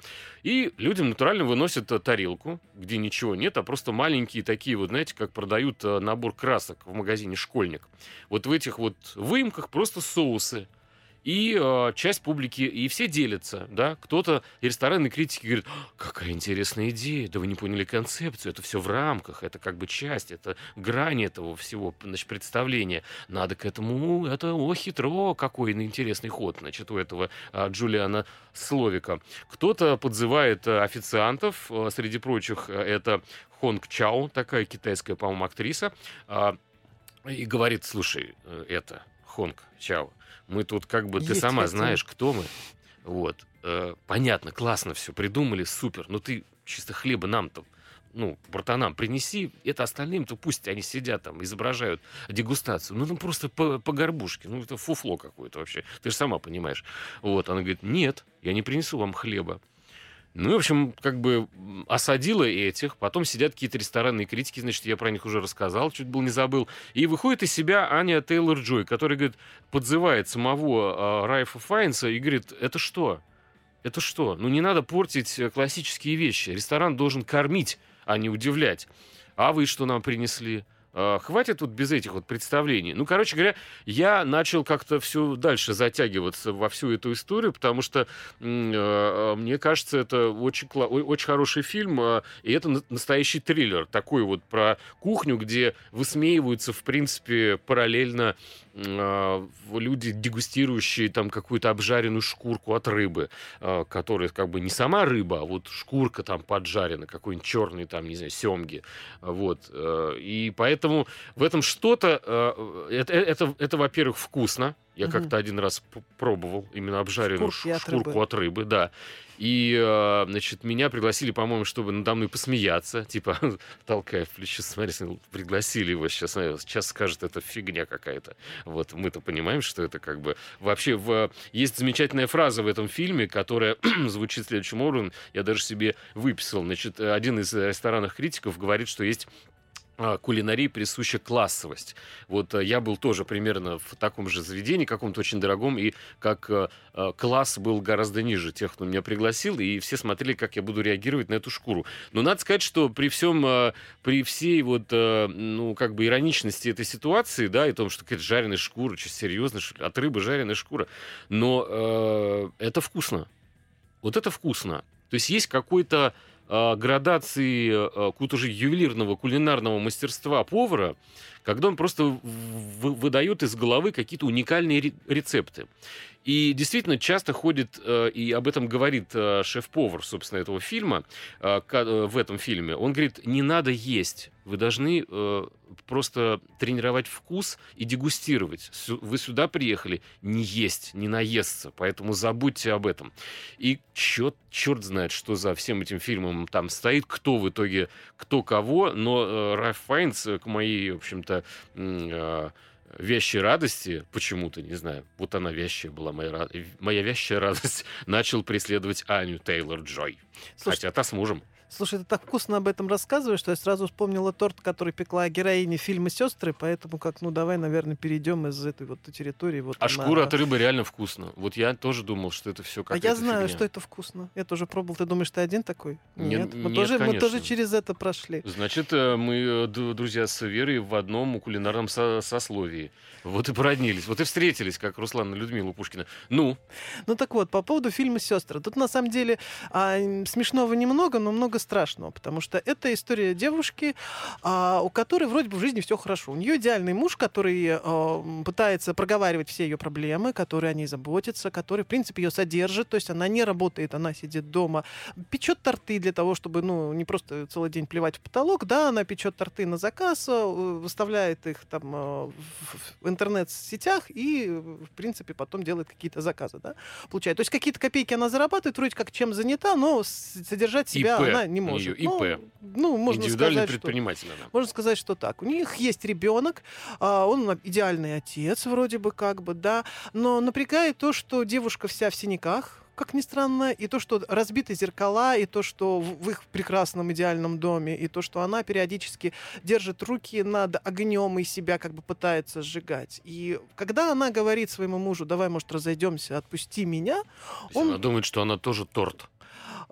И людям натурально выносят тарелку, где ничего нет, а просто маленькие такие вот, знаете, как продают э, набор красок в магазине «Школьник». Вот в этих вот выемках просто соусы – и э, часть публики, и все делятся, да, кто-то, и ресторанные критики говорят, какая интересная идея, да вы не поняли концепцию, это все в рамках, это как бы часть, это грани этого всего, значит, представления, надо к этому, это, о, хитро, какой интересный ход, значит, у этого э, Джулиана Словика. Кто-то подзывает э, официантов, э, среди прочих, э, это Хонг Чао, такая китайская, по-моему, актриса, э, и говорит, слушай, э, это, Хонг Чао, мы тут как бы, Есть ты сама хотим. знаешь, кто мы. Вот. Э, понятно, классно все придумали, супер. Но ты чисто хлеба нам-то ну, братанам, принеси это остальным, то пусть они сидят там, изображают дегустацию. Ну, там просто по, по горбушке. Ну, это фуфло какое-то вообще. Ты же сама понимаешь. Вот, она говорит, нет, я не принесу вам хлеба. Ну, в общем, как бы осадила этих, потом сидят какие-то ресторанные критики, значит, я про них уже рассказал, чуть был не забыл. И выходит из себя Аня Тейлор-Джой, которая, говорит, подзывает самого э, Райфа Файнса и говорит, это что? Это что? Ну, не надо портить э, классические вещи. Ресторан должен кормить, а не удивлять. А вы что нам принесли? А, хватит тут без этих вот представлений. Ну, короче говоря, я начал как-то все дальше затягиваться во всю эту историю, потому что э, мне кажется, это очень, очень хороший фильм, и это настоящий триллер, такой вот про кухню, где высмеиваются, в принципе, параллельно люди, дегустирующие там какую-то обжаренную шкурку от рыбы, э, которая как бы не сама рыба, а вот шкурка там поджарена, какой-нибудь черный там, не знаю, семги. Вот. Э, и поэтому в этом что-то... Э, это, это, это во-первых, вкусно. Я угу. как-то один раз пробовал именно обжаренную шкурку от рыбы. от рыбы, да. И, э, значит, меня пригласили, по-моему, чтобы надо мной посмеяться, типа, толкая в плечо, смотри, пригласили его сейчас, сейчас скажет, это фигня какая-то. Вот мы-то понимаем, что это как бы... Вообще, в... есть замечательная фраза в этом фильме, которая звучит следующим образом, я даже себе выписал. Значит, один из ресторанных критиков говорит, что есть кулинарии присуща классовость. Вот э, я был тоже примерно в таком же заведении, каком-то очень дорогом, и как э, э, класс был гораздо ниже тех, кто меня пригласил, и все смотрели, как я буду реагировать на эту шкуру. Но надо сказать, что при всем, при всей вот, ну, как бы ироничности этой ситуации, да, и том, что какая-то жареная шкура, что серьезно, от рыбы жареная шкура, но э, это вкусно. Вот это вкусно. То есть есть какой-то градации э, какого-то же ювелирного кулинарного мастерства повара, когда он просто выдает из головы какие-то уникальные рецепты. И действительно часто ходит, э, и об этом говорит э, шеф-повар, собственно, этого фильма, э, в этом фильме. Он говорит, не надо есть, вы должны просто тренировать вкус и дегустировать. Вы сюда приехали не есть, не наесться, поэтому забудьте об этом. И черт, черт знает, что за всем этим фильмом там стоит, кто в итоге, кто кого, но Райф Файнс, к моей, в общем-то, вещей радости, почему-то, не знаю, вот она вещая была, моя, моя вещая радость, начал преследовать Аню Тейлор-Джой. Хотя та с мужем. Слушай, ты так вкусно об этом рассказываешь, что я сразу вспомнила торт, который пекла героиня фильма «Сестры», поэтому как, ну, давай, наверное, перейдем из этой вот территории. Вот а на... шкура от рыбы реально вкусно. Вот я тоже думал, что это все как А я знаю, фигня. что это вкусно. Я тоже пробовал. Ты думаешь, ты один такой? Нет, мы, нет, тоже, мы тоже через это прошли. Значит, э, мы, э, друзья с Верой, в одном кулинарном со сословии. Вот и породнились, вот и встретились, как Руслан и Людмила Пушкина. Ну? Ну так вот, по поводу фильма «Сестры». Тут на самом деле а, смешного немного, но много страшного, потому что это история девушки, а, у которой вроде бы в жизни все хорошо. У нее идеальный муж, который а, пытается проговаривать все ее проблемы, который о ней заботится, который, в принципе, ее содержит, то есть она не работает, она сидит дома, печет торты для того, чтобы, ну, не просто целый день плевать в потолок, да, она печет торты на заказ, э, выставляет их там э, в интернет-сетях и, в принципе, потом делает какие-то заказы, да, получает. То есть какие-то копейки она зарабатывает, вроде как чем занята, но содержать себя ИП. она не может. Ее ИП. Ну, ну можно Индивидуальный сказать, предприниматель что, она. Можно сказать, что так. У них есть ребенок, а, он идеальный отец вроде бы как бы, да, но напрягает то, что девушка вся в синяках, как ни странно, и то, что разбиты зеркала, и то, что в, в их прекрасном идеальном доме, и то, что она периодически держит руки над огнем и себя как бы пытается сжигать. И когда она говорит своему мужу, давай, может, разойдемся, отпусти меня, он... Она думает, что она тоже торт.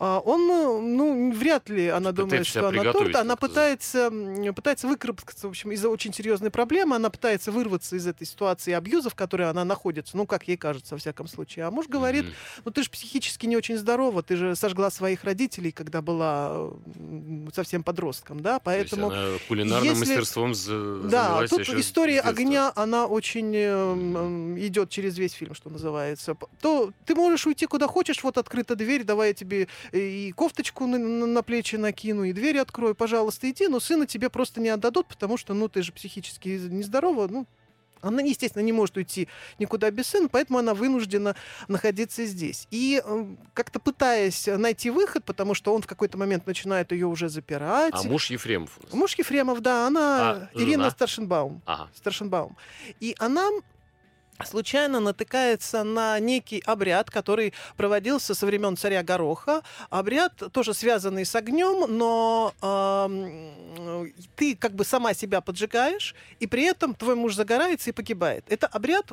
А, он, ну, вряд ли она думает, что она торт. Она пытается, пытается выкарабкаться, в общем, из-за очень серьезной проблемы. Она пытается вырваться из этой ситуации абьюза, в которой она находится. Ну, как ей кажется, во всяком случае. А муж говорит, mm-hmm. ну, ты же психически не очень здорова. Ты же сожгла своих родителей, когда была совсем подростком, да? Поэтому... То есть она кулинарным если... мастерством за... Да, тут история огня, она очень э, идет через весь фильм, что называется. То ты можешь уйти куда хочешь, вот открыта дверь, давай я тебе и кофточку на, на плечи накину, и дверь открою, пожалуйста, иди, но сына тебе просто не отдадут, потому что, ну, ты же психически нездорова, ну, она, естественно, не может уйти никуда без сына, поэтому она вынуждена находиться здесь. И э, как-то пытаясь найти выход, потому что он в какой-то момент начинает ее уже запирать. А муж Ефремов? Муж Ефремов, да, она а, Ирина жена? Старшенбаум. Ага. Старшенбаум. И она случайно натыкается на некий обряд, который проводился со времен царя Гороха. Обряд тоже связанный с огнем, но э, ты как бы сама себя поджигаешь, и при этом твой муж загорается и погибает. Это обряд,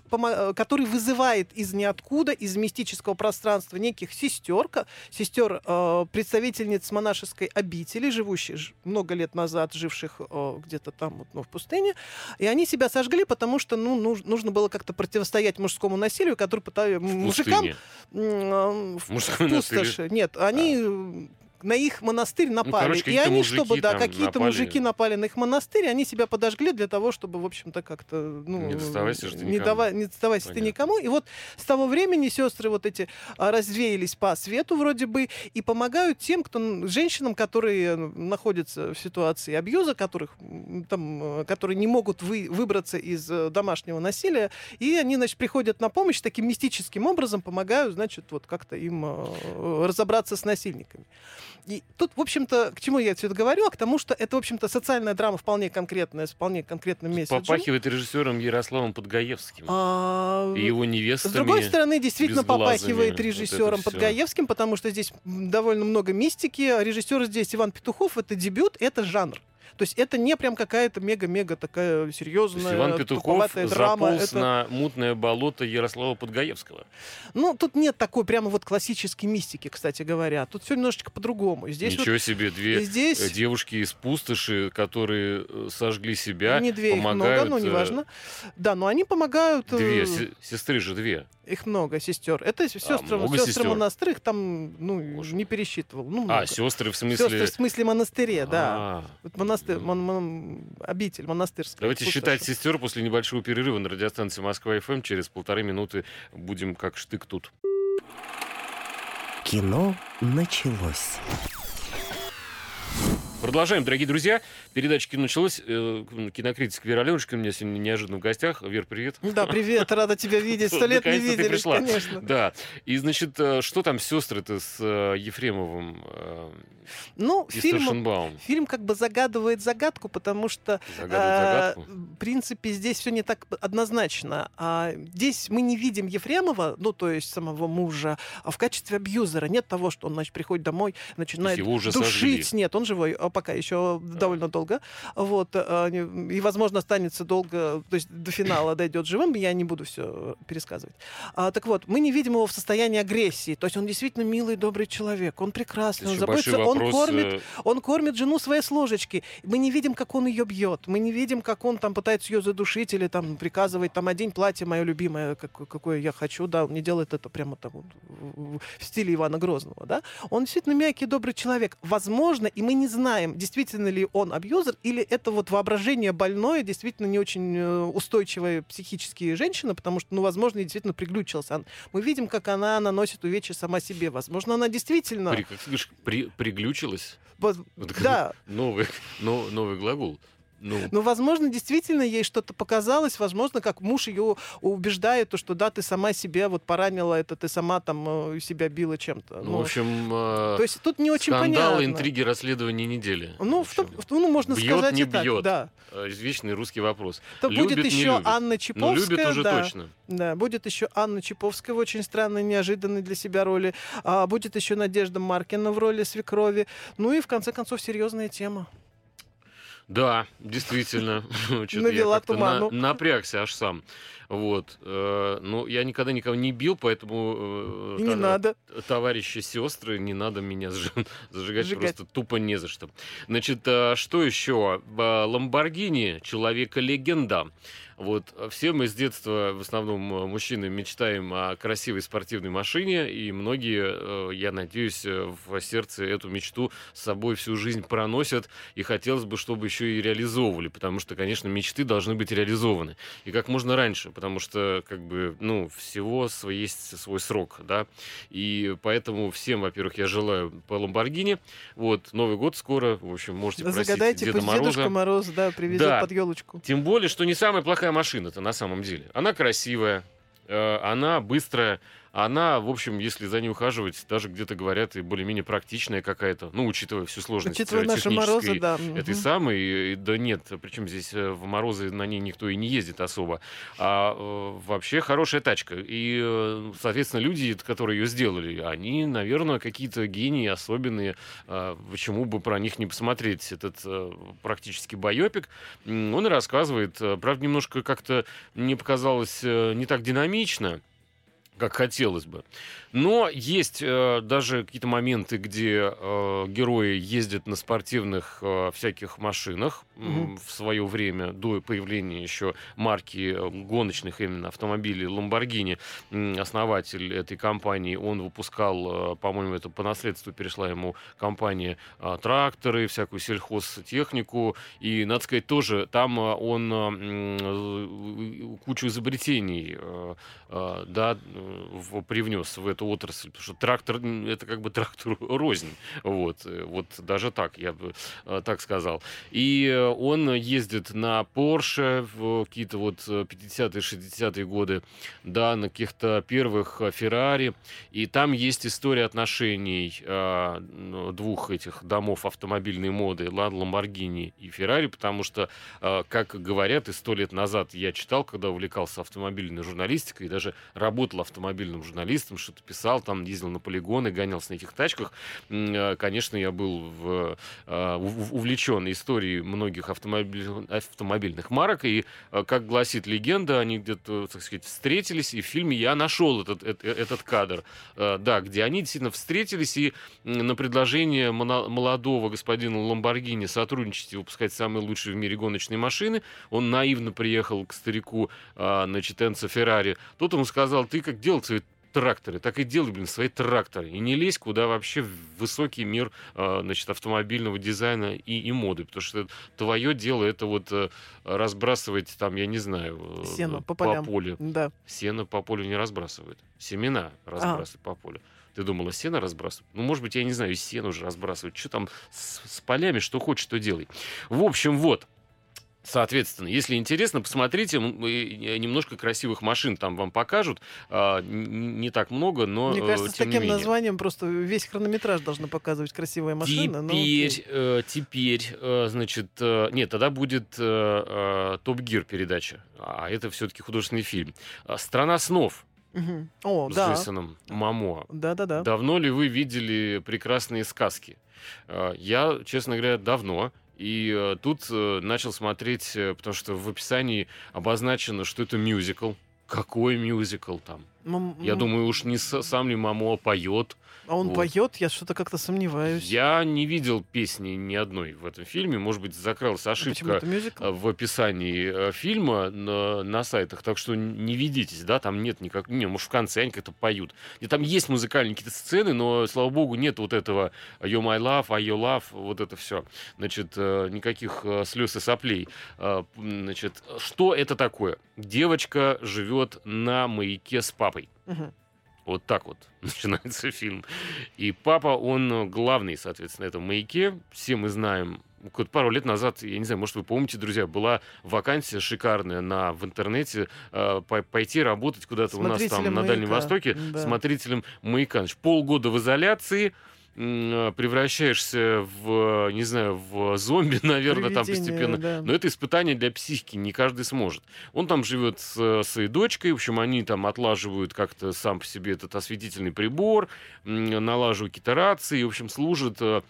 который вызывает из ниоткуда, из мистического пространства неких сестер, сестер э, представительниц монашеской обители, живущих много лет назад, живших э, где-то там вот, ну, в пустыне, и они себя сожгли, потому что ну, нужно было как-то против противостоять мужскому насилию, который пытаются мужикам в, в пустоши. Нет, они а на их монастырь ну, напали. Ну, короче, и они, чтобы, да, какие-то мужики напали на их монастырь, они себя подожгли для того, чтобы, в общем-то, как-то... Ну, не доставайся же не, давай, не доставайся ты никому. И вот с того времени сестры вот эти а, развеялись по свету вроде бы и помогают тем, кто, женщинам, которые находятся в ситуации абьюза, которых, там, которые не могут вы, выбраться из э, домашнего насилия, и они, значит, приходят на помощь таким мистическим образом, помогают, значит, вот как-то им э, разобраться с насильниками. И тут, в общем-то, к чему я все это говорю? А к тому, что это, в общем-то, социальная драма вполне конкретная, с вполне конкретным месседжем. Попахивает режиссером Ярославом Подгаевским. А... И его невестами. С другой стороны, действительно попахивает режиссером вот Подгаевским, потому что здесь довольно много мистики. Режиссер здесь Иван Петухов. Это дебют, это жанр. То есть это не прям какая-то мега-мега такая серьезная, Иван Петухов драма. заполз это... на мутное болото Ярослава Подгаевского. Ну, тут нет такой прямо вот классической мистики, кстати говоря. Тут все немножечко по-другому. Здесь Ничего вот... себе, две Здесь... Э, девушки из пустоши, которые э, сожгли себя, Не две, помогают... их много, но неважно. Да, но они помогают... Две, сестры же две. Их много сестер. Это сестры, а, сестры сестер? монастырь, там, ну, Боже. не пересчитывал. Ну, много. А, сестры в смысле... Сестры в смысле монастыре, да. А. Вот монастырь, мон, мон, обитель монастырская. Давайте пустошь. считать сестер после небольшого перерыва на радиостанции Москва-ФМ. Через полторы минуты будем как штык тут. Кино началось. Продолжаем, дорогие друзья. Передача «Кино началась». Э, кинокритик Вера Аленушка у меня сегодня неожиданно в гостях. Вер, привет. Да, привет, рада тебя видеть. Сто лет не виделись, конечно. Да. И, значит, э, что там сестры-то с э, Ефремовым? Ну, фильм, фильм как бы загадывает загадку, потому что, э, в принципе, здесь все не так однозначно. А здесь мы не видим Ефремова, ну, то есть самого мужа, а в качестве абьюзера. Нет того, что он, значит, приходит домой, начинает душить. Сожгли. Нет, он живой, а пока еще довольно долго. Вот. А, и, возможно, останется долго, то есть до финала дойдет живым, я не буду все пересказывать. А, так вот, мы не видим его в состоянии агрессии. То есть он действительно милый, добрый человек, он прекрасный, он заботится, он кормит, э, он кормит жену своей с ложечки. Мы не видим, как он ее бьет. Мы не видим, как он там пытается ее задушить или там приказывает там одень платье мое любимое, какое я хочу. Да, он не делает это прямо там в стиле Ивана Грозного. Да? Он действительно мягкий, добрый человек. Возможно, и мы не знаем, действительно ли он абьюзер или это вот воображение больное, действительно не очень э, устойчивая психические женщина, потому что, ну, возможно, действительно приглючился. Мы видим, как она наносит увечья сама себе. Возможно, она действительно... При, как ты говоришь, при, приглючилась? Вот, да. Новый, но, новый глагол. Ну. ну, возможно, действительно ей что-то показалось, возможно, как муж ее убеждает, то, что да, ты сама себе вот поранила это, ты сама там э, себя била чем-то. Ну, ну, в общем, э, то есть тут не очень скандал, понятно. интриги, расследования недели. Ну, в том, ну можно бьет, сказать не и бьет. так, да. Э, извечный русский вопрос. То любит, будет еще любит. Анна Чиповская. Ну, любит уже да, точно. Да, будет еще Анна Чиповская в очень странной, неожиданной для себя роли. А, будет еще Надежда Маркина в роли свекрови. Ну и, в конце концов, серьезная тема. Да, действительно. Навела туману. На, напрягся аж сам. Вот. Э, ну, я никогда никого не бил, поэтому... Э, не надо. Товарищи, сестры, не надо меня зажигать, просто тупо не за что. Значит, э, что еще? Ламборгини, человека-легенда. Вот все мы с детства, в основном э, мужчины, мечтаем о красивой спортивной машине, и многие, э, я надеюсь, э, в сердце эту мечту с собой всю жизнь проносят, и хотелось бы, чтобы еще и реализовывали, потому что, конечно, мечты должны быть реализованы. И как можно раньше, потому что, как бы, ну, всего есть свой срок, да, и поэтому всем, во-первых, я желаю по Ламборгини, вот, Новый год скоро, в общем, можете просить Загадайте Деда Мороза. Дедушка Мороз, да, привезет да. под елочку. Тем более, что не самая плохая какая машина-то на самом деле? Она красивая, э, она быстрая, она, в общем, если за ней ухаживать, даже где-то говорят, и более-менее практичная какая-то, ну, учитывая всю сложность учитывая наши морозы, да. этой угу. самой, да нет, причем здесь э, в морозы на ней никто и не ездит особо, а э, вообще хорошая тачка. И, э, соответственно, люди, которые ее сделали, они, наверное, какие-то гении особенные, э, почему бы про них не посмотреть этот э, практически байопик. Он и рассказывает, э, правда, немножко как-то мне показалось э, не так динамично, как хотелось бы. Но есть э, даже какие-то моменты, где э, герои ездят на спортивных э, всяких машинах mm-hmm. в свое время, до появления еще марки э, гоночных именно автомобилей Lamborghini. Основатель этой компании, он выпускал, э, по-моему, это по наследству перешла ему компания э, тракторы, всякую сельхозтехнику. И, надо сказать, тоже там он кучу изобретений да, привнес в эту отрасль, потому что трактор это как бы трактор рознь, вот, э, вот даже так я бы э, так сказал. И э, он ездит на Porsche в какие-то вот 50-е, 60-е годы, да, на каких-то первых Ferrari, и там есть история отношений ну, двух этих домов автомобильной моды, Lamborghini и Ferrari, потому что, как говорят, и сто лет назад я читал, когда увлекался автомобильной журналистикой, и даже работал автомобильным журналистом, что-то писал, там ездил на полигоны, гонялся на этих тачках. Э, конечно, я был в, э, увлечен историей многих автомобиль, автомобильных марок, и, э, как гласит легенда, они где-то, так сказать, встретились, и в фильме я нашел этот, этот, кадр, да, где они действительно встретились, и на предложение молодого господина Ламборгини сотрудничать и выпускать самые лучшие в мире гоночные машины, он наивно приехал к старику, значит, Энцо Феррари. Тот ему сказал, ты как делать тракторы, так и делай, блин, свои тракторы. И не лезь куда вообще в высокий мир, а, значит, автомобильного дизайна и, и моды, потому что твое дело это вот э, разбрасывать там, я не знаю, э, Сено по, по полю. Да. Сено по полю не разбрасывают. Семена разбрасывают а. по полю. Ты думала, сено разбрасывать? Ну, может быть, я не знаю, сено уже разбрасывать. Что там с, с полями, что хочешь, то делай. В общем, вот. Соответственно, если интересно, посмотрите, немножко красивых машин там вам покажут. А, не так много, но Мне кажется, э, с таким названием просто весь хронометраж должна показывать красивая машина. Теперь, но... Э, теперь, э, значит, нет, тогда будет Топ Гир передача, а это все-таки художественный фильм. Страна снов. Угу. О, с да. Джейсоном Мамо. Да-да-да. Давно ли вы видели прекрасные сказки? Я, честно говоря, давно. И э, тут э, начал смотреть, э, потому что в описании обозначено, что это мюзикл. Какой мюзикл там? М- Я думаю, уж не сам ли Мамо поет. А он вот. поет? Я что-то как-то сомневаюсь. Я не видел песни ни одной в этом фильме. Может быть, закралась ошибка а в описании э, фильма на, на сайтах. Так что не ведитесь, да, там нет никак... Не, может, в конце они как-то поют. И там есть музыкальные какие-то сцены, но, слава богу, нет вот этого You My Love, I Your Love, вот это все. Значит, э, никаких э, слез и соплей. Значит, что это такое? Девочка живет на маяке с папой. Угу. Вот так вот начинается фильм. И папа, он главный, соответственно, это маяке. Все мы знаем пару лет назад, я не знаю, может, вы помните, друзья, была вакансия шикарная на, в интернете э, пойти работать куда-то у нас там маяка. на Дальнем Востоке да. смотрителем маяка. Значит, полгода в изоляции, превращаешься в, не знаю, в зомби, наверное, там постепенно. Да. Но это испытание для психики, не каждый сможет. Он там живет с своей дочкой, в общем, они там отлаживают как-то сам по себе этот осветительный прибор, налаживают какие-то рации, в общем, служат э,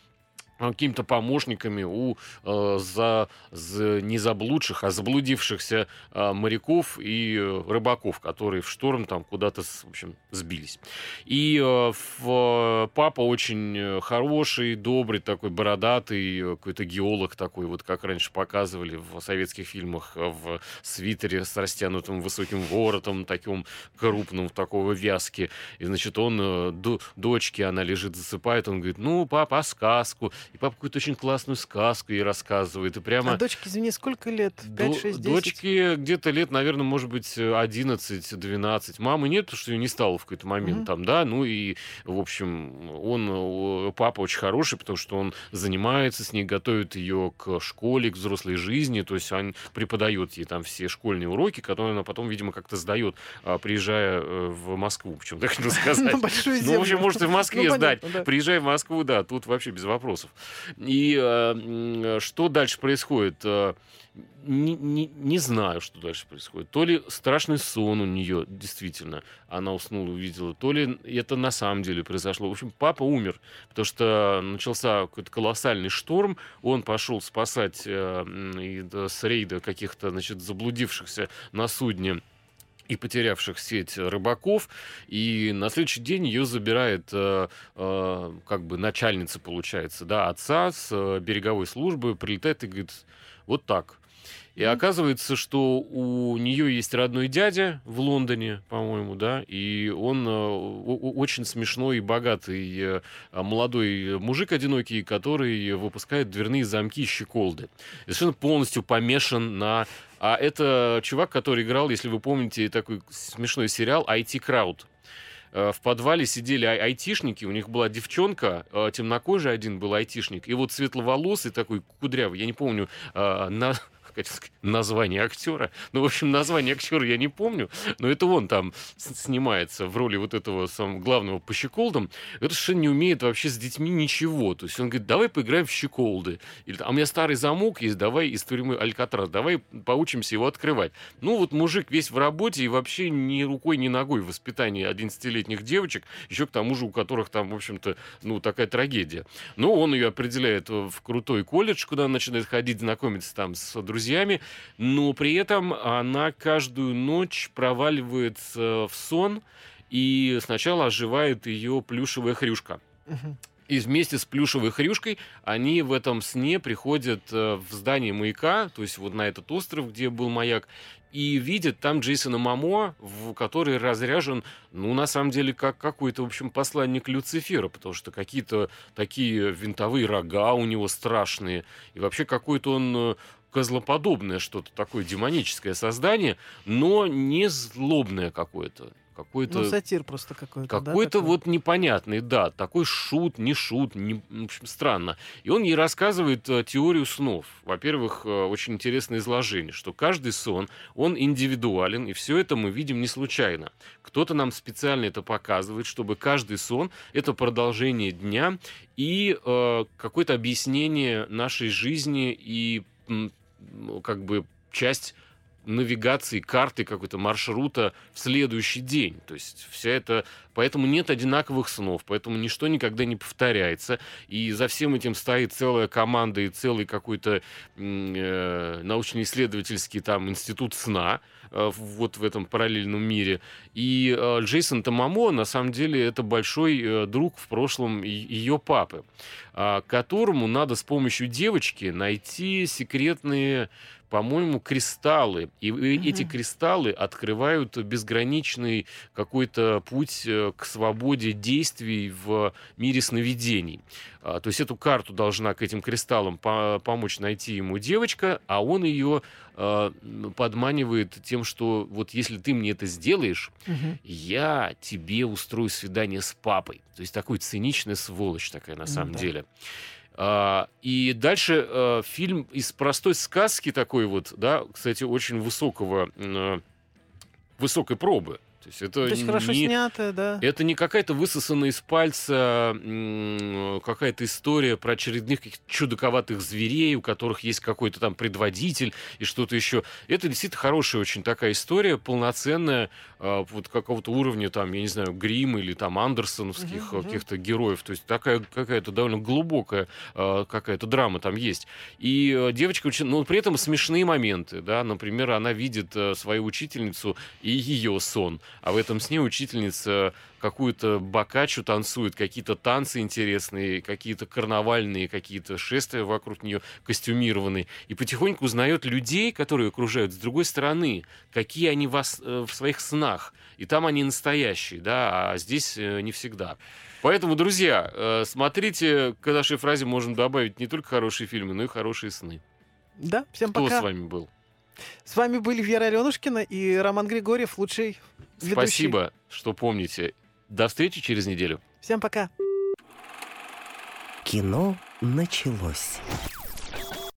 какими-то помощниками у э, за, за не заблудших, а заблудившихся э, моряков и э, рыбаков, которые в шторм там куда-то, в общем, сбились. И э, в, папа очень хороший, добрый такой, бородатый, э, какой-то геолог такой, вот как раньше показывали в советских фильмах, э, в свитере с растянутым высоким воротом, таким крупным, такого вязки. И, значит, он, э, дочке, она лежит, засыпает, он говорит, ну, папа, сказку и папа какую-то очень классную сказку ей рассказывает. И прямо... А дочке, извини, сколько лет? 5, 6, 10? Дочке где-то лет, наверное, может быть, 11-12. Мамы нет, потому что ее не стало в какой-то момент mm-hmm. там, да. Ну и, в общем, он, папа очень хороший, потому что он занимается с ней, готовит ее к школе, к взрослой жизни. То есть он преподает ей там все школьные уроки, которые она потом, видимо, как-то сдает, а, приезжая э, в Москву. Почему так хотел сказать? Ну, в общем, может и в Москве ну, сдать. Приезжай в Москву, да, тут вообще без вопросов. И э, что дальше происходит? Э, не, не, не знаю, что дальше происходит. То ли страшный сон у нее, действительно, она уснула, увидела, то ли это на самом деле произошло. В общем, папа умер, потому что начался какой-то колоссальный шторм, он пошел спасать э, с рейда каких-то, значит, заблудившихся на судне и потерявших сеть рыбаков. И на следующий день ее забирает э, э, как бы начальница, получается, да, отца с э, береговой службы, прилетает и говорит, вот так. И оказывается, что у нее есть родной дядя в Лондоне, по-моему, да, и он э, очень смешной и богатый э, молодой мужик одинокий, который выпускает дверные замки и щеколды. И совершенно полностью помешан на... А это чувак, который играл, если вы помните, такой смешной сериал «IT Крауд» э, в подвале сидели ай- айтишники, у них была девчонка, темнокожий один был айтишник, и вот светловолосый такой кудрявый, я не помню, на, сказать, название актера. Ну, в общем, название актера я не помню, но это он там снимается в роли вот этого самого главного по щеколдам. Это совершенно не умеет вообще с детьми ничего. То есть он говорит, давай поиграем в щеколды. Или, а у меня старый замок есть, давай из тюрьмы Алькатрас, давай поучимся его открывать. Ну, вот мужик весь в работе и вообще ни рукой, ни ногой в воспитании 11-летних девочек, еще к тому же у которых там, в общем-то, ну, такая трагедия. Но он ее определяет в крутой колледж, куда она начинает ходить, знакомиться там с друзьями друзьями, но при этом она каждую ночь проваливается в сон, и сначала оживает ее плюшевая хрюшка. И вместе с плюшевой хрюшкой они в этом сне приходят э, в здание маяка, то есть вот на этот остров, где был маяк, и видят там Джейсона Мамо, в который разряжен, ну, на самом деле, как какой-то, в общем, посланник Люцифера, потому что какие-то такие винтовые рога у него страшные, и вообще какой-то он э, козлоподобное что-то такое демоническое создание, но не злобное какое-то. Какой-то, ну, сатир просто какой-то. Какой-то да, вот непонятный, да. Такой шут, не шут, не, в общем, странно. И он ей рассказывает э, теорию снов. Во-первых, э, очень интересное изложение, что каждый сон, он индивидуален, и все это мы видим не случайно. Кто-то нам специально это показывает, чтобы каждый сон — это продолжение дня и э, какое-то объяснение нашей жизни и как бы часть навигации, карты какой-то маршрута в следующий день. То есть вся это... Поэтому нет одинаковых снов, поэтому ничто никогда не повторяется. И за всем этим стоит целая команда и целый какой-то э, научно-исследовательский там институт сна, вот в этом параллельном мире. И э, Джейсон Тамамо, на самом деле, это большой э, друг в прошлом ее папы, а, которому надо с помощью девочки найти секретные по-моему, кристаллы. И угу. эти кристаллы открывают безграничный какой-то путь к свободе действий в мире сновидений. А, то есть эту карту должна к этим кристаллам помочь найти ему девочка, а он ее а, подманивает тем, что вот если ты мне это сделаешь, угу. я тебе устрою свидание с папой. То есть такой циничная сволочь такая на самом да. деле. А, и дальше а, фильм из простой сказки такой вот, да, кстати, очень высокого, а, высокой пробы. То есть это То есть не, хорошо снято, да. Это не какая-то высосанная из пальца какая-то история про очередных чудаковатых зверей, у которых есть какой-то там предводитель и что-то еще. Это действительно хорошая очень такая история, полноценная, а, вот какого-то уровня, там, я не знаю, Грим или там Андерсоновских uh-huh. каких-то героев. То есть такая какая-то довольно глубокая а, какая-то драма там есть. И э, девочка очень... Но при этом смешные моменты, да, например, она видит э, свою учительницу и ее сон а в этом сне учительница какую-то бакачу танцует, какие-то танцы интересные, какие-то карнавальные, какие-то шествия вокруг нее костюмированные. И потихоньку узнает людей, которые окружают с другой стороны, какие они вас, э, в своих снах. И там они настоящие, да, а здесь э, не всегда. Поэтому, друзья, э, смотрите, к нашей фразе можем добавить не только хорошие фильмы, но и хорошие сны. Да, всем Кто пока. с вами был? С вами были Вера Аленушкина и Роман Григорьев, лучший ведущий. Спасибо, что помните. До встречи через неделю. Всем пока. Кино началось.